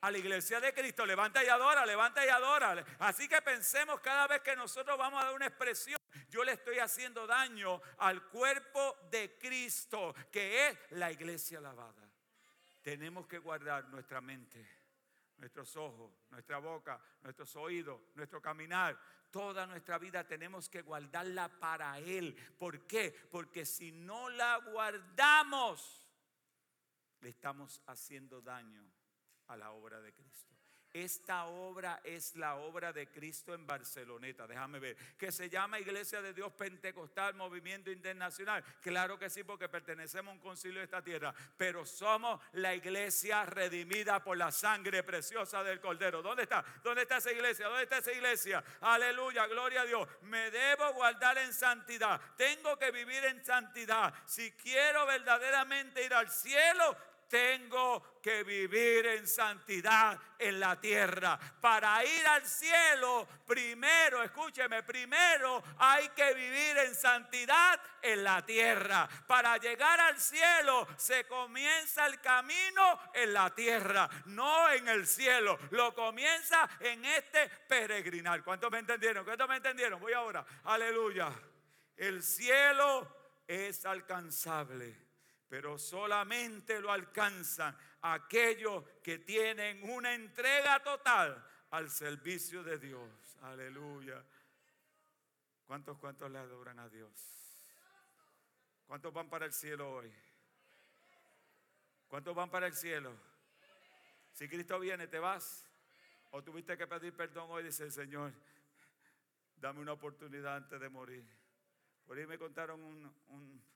a la iglesia de Cristo. Levanta y adora, levanta y adora. Así que pensemos cada vez que nosotros vamos a dar una expresión, yo le estoy haciendo daño al cuerpo de Cristo, que es la iglesia lavada. Tenemos que guardar nuestra mente, nuestros ojos, nuestra boca, nuestros oídos, nuestro caminar. Toda nuestra vida tenemos que guardarla para Él. ¿Por qué? Porque si no la guardamos, le estamos haciendo daño a la obra de Cristo. Esta obra es la obra de Cristo en Barceloneta, déjame ver, que se llama Iglesia de Dios Pentecostal, Movimiento Internacional. Claro que sí, porque pertenecemos a un concilio de esta tierra, pero somos la iglesia redimida por la sangre preciosa del Cordero. ¿Dónde está? ¿Dónde está esa iglesia? ¿Dónde está esa iglesia? Aleluya, gloria a Dios. Me debo guardar en santidad. Tengo que vivir en santidad. Si quiero verdaderamente ir al cielo, tengo que vivir en santidad en la tierra. Para ir al cielo, primero, escúcheme, primero hay que vivir en santidad en la tierra. Para llegar al cielo se comienza el camino en la tierra, no en el cielo. Lo comienza en este peregrinar. ¿Cuántos me entendieron? ¿Cuántos me entendieron? Voy ahora. Aleluya. El cielo es alcanzable pero solamente lo alcanzan aquellos que tienen una entrega total al servicio de Dios. Aleluya. ¿Cuántos, cuántos le adoran a Dios? ¿Cuántos van para el cielo hoy? ¿Cuántos van para el cielo? Si Cristo viene, ¿te vas? ¿O tuviste que pedir perdón hoy? Dice el Señor, dame una oportunidad antes de morir. Por ahí me contaron un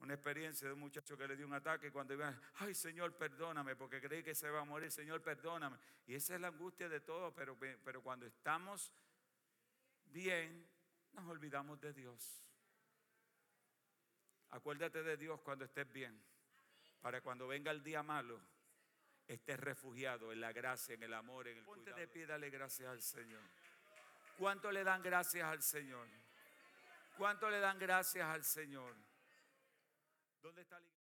una experiencia de un muchacho que le dio un ataque cuando iba, ay Señor, perdóname, porque creí que se iba a morir, Señor, perdóname. Y esa es la angustia de todo, pero, pero cuando estamos bien, nos olvidamos de Dios. Acuérdate de Dios cuando estés bien, para cuando venga el día malo, estés refugiado en la gracia, en el amor, en el Ponte de pie, dale gracias al Señor. ¿Cuánto le dan gracias al Señor? ¿Cuánto le dan gracias al Señor? ¿Dónde está la